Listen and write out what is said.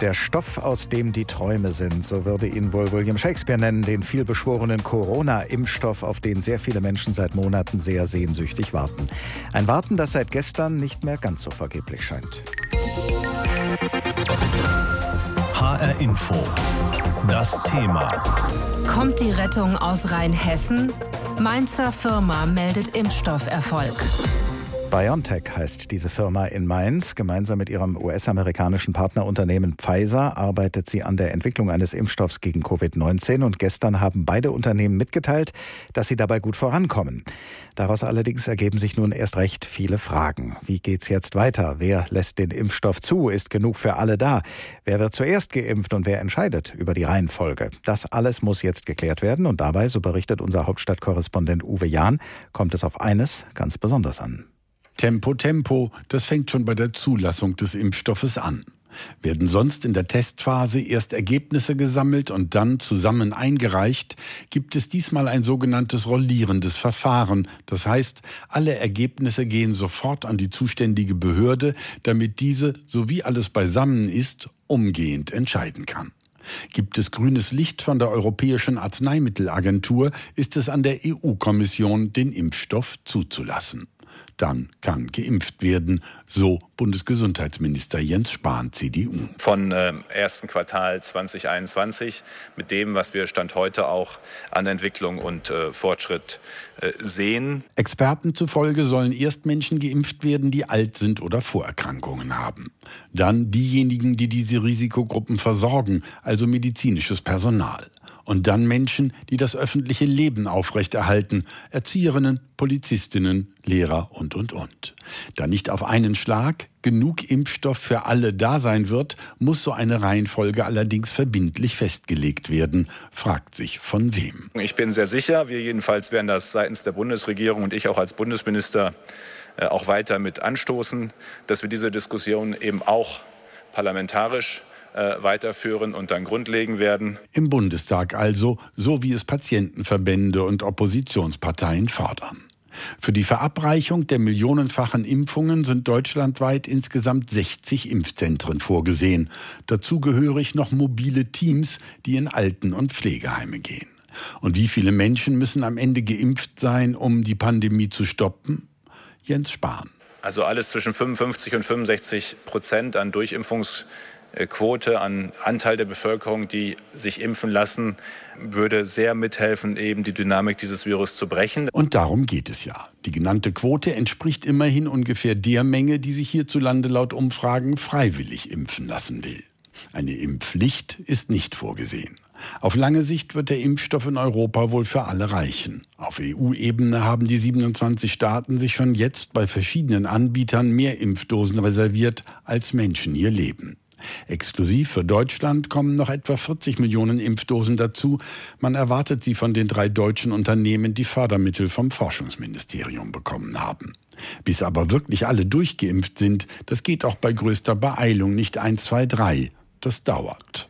Der Stoff, aus dem die Träume sind, so würde ihn wohl William Shakespeare nennen, den vielbeschworenen Corona-Impfstoff, auf den sehr viele Menschen seit Monaten sehr sehnsüchtig warten. Ein Warten, das seit gestern nicht mehr ganz so vergeblich scheint. HR Info. Das Thema. Kommt die Rettung aus Rheinhessen? Mainzer Firma meldet Impfstofferfolg. BioNTech heißt diese Firma in Mainz. Gemeinsam mit ihrem US-amerikanischen Partnerunternehmen Pfizer arbeitet sie an der Entwicklung eines Impfstoffs gegen Covid-19 und gestern haben beide Unternehmen mitgeteilt, dass sie dabei gut vorankommen. Daraus allerdings ergeben sich nun erst recht viele Fragen. Wie geht's jetzt weiter? Wer lässt den Impfstoff zu? Ist genug für alle da? Wer wird zuerst geimpft und wer entscheidet über die Reihenfolge? Das alles muss jetzt geklärt werden und dabei, so berichtet unser Hauptstadtkorrespondent Uwe Jahn, kommt es auf eines ganz besonders an. Tempo, Tempo, das fängt schon bei der Zulassung des Impfstoffes an. Werden sonst in der Testphase erst Ergebnisse gesammelt und dann zusammen eingereicht, gibt es diesmal ein sogenanntes rollierendes Verfahren. Das heißt, alle Ergebnisse gehen sofort an die zuständige Behörde, damit diese, so wie alles beisammen ist, umgehend entscheiden kann. Gibt es grünes Licht von der Europäischen Arzneimittelagentur, ist es an der EU-Kommission, den Impfstoff zuzulassen dann kann geimpft werden, so Bundesgesundheitsminister Jens Spahn, CDU. Von äh, ersten Quartal 2021 mit dem, was wir Stand heute auch an Entwicklung und äh, Fortschritt äh, sehen. Experten zufolge sollen erst Menschen geimpft werden, die alt sind oder Vorerkrankungen haben. Dann diejenigen, die diese Risikogruppen versorgen, also medizinisches Personal. Und dann Menschen, die das öffentliche Leben aufrechterhalten, Erzieherinnen, Polizistinnen, Lehrer und, und, und. Da nicht auf einen Schlag genug Impfstoff für alle da sein wird, muss so eine Reihenfolge allerdings verbindlich festgelegt werden, fragt sich von wem. Ich bin sehr sicher, wir jedenfalls werden das seitens der Bundesregierung und ich auch als Bundesminister äh, auch weiter mit anstoßen, dass wir diese Diskussion eben auch parlamentarisch weiterführen und dann grundlegen werden. Im Bundestag also, so wie es Patientenverbände und Oppositionsparteien fordern. Für die Verabreichung der millionenfachen Impfungen sind deutschlandweit insgesamt 60 Impfzentren vorgesehen. Dazu gehörig noch mobile Teams, die in Alten- und Pflegeheime gehen. Und wie viele Menschen müssen am Ende geimpft sein, um die Pandemie zu stoppen? Jens Spahn. Also alles zwischen 55 und 65 Prozent an Durchimpfungs Quote an Anteil der Bevölkerung, die sich impfen lassen, würde sehr mithelfen, eben die Dynamik dieses Virus zu brechen. Und darum geht es ja. Die genannte Quote entspricht immerhin ungefähr der Menge, die sich hierzulande laut Umfragen freiwillig impfen lassen will. Eine Impfpflicht ist nicht vorgesehen. Auf lange Sicht wird der Impfstoff in Europa wohl für alle reichen. Auf EU-Ebene haben die 27 Staaten sich schon jetzt bei verschiedenen Anbietern mehr Impfdosen reserviert, als Menschen hier leben. Exklusiv für Deutschland kommen noch etwa 40 Millionen Impfdosen dazu. Man erwartet sie von den drei deutschen Unternehmen, die Fördermittel vom Forschungsministerium bekommen haben. Bis aber wirklich alle durchgeimpft sind, das geht auch bei größter Beeilung nicht 1, 2, 3. Das dauert.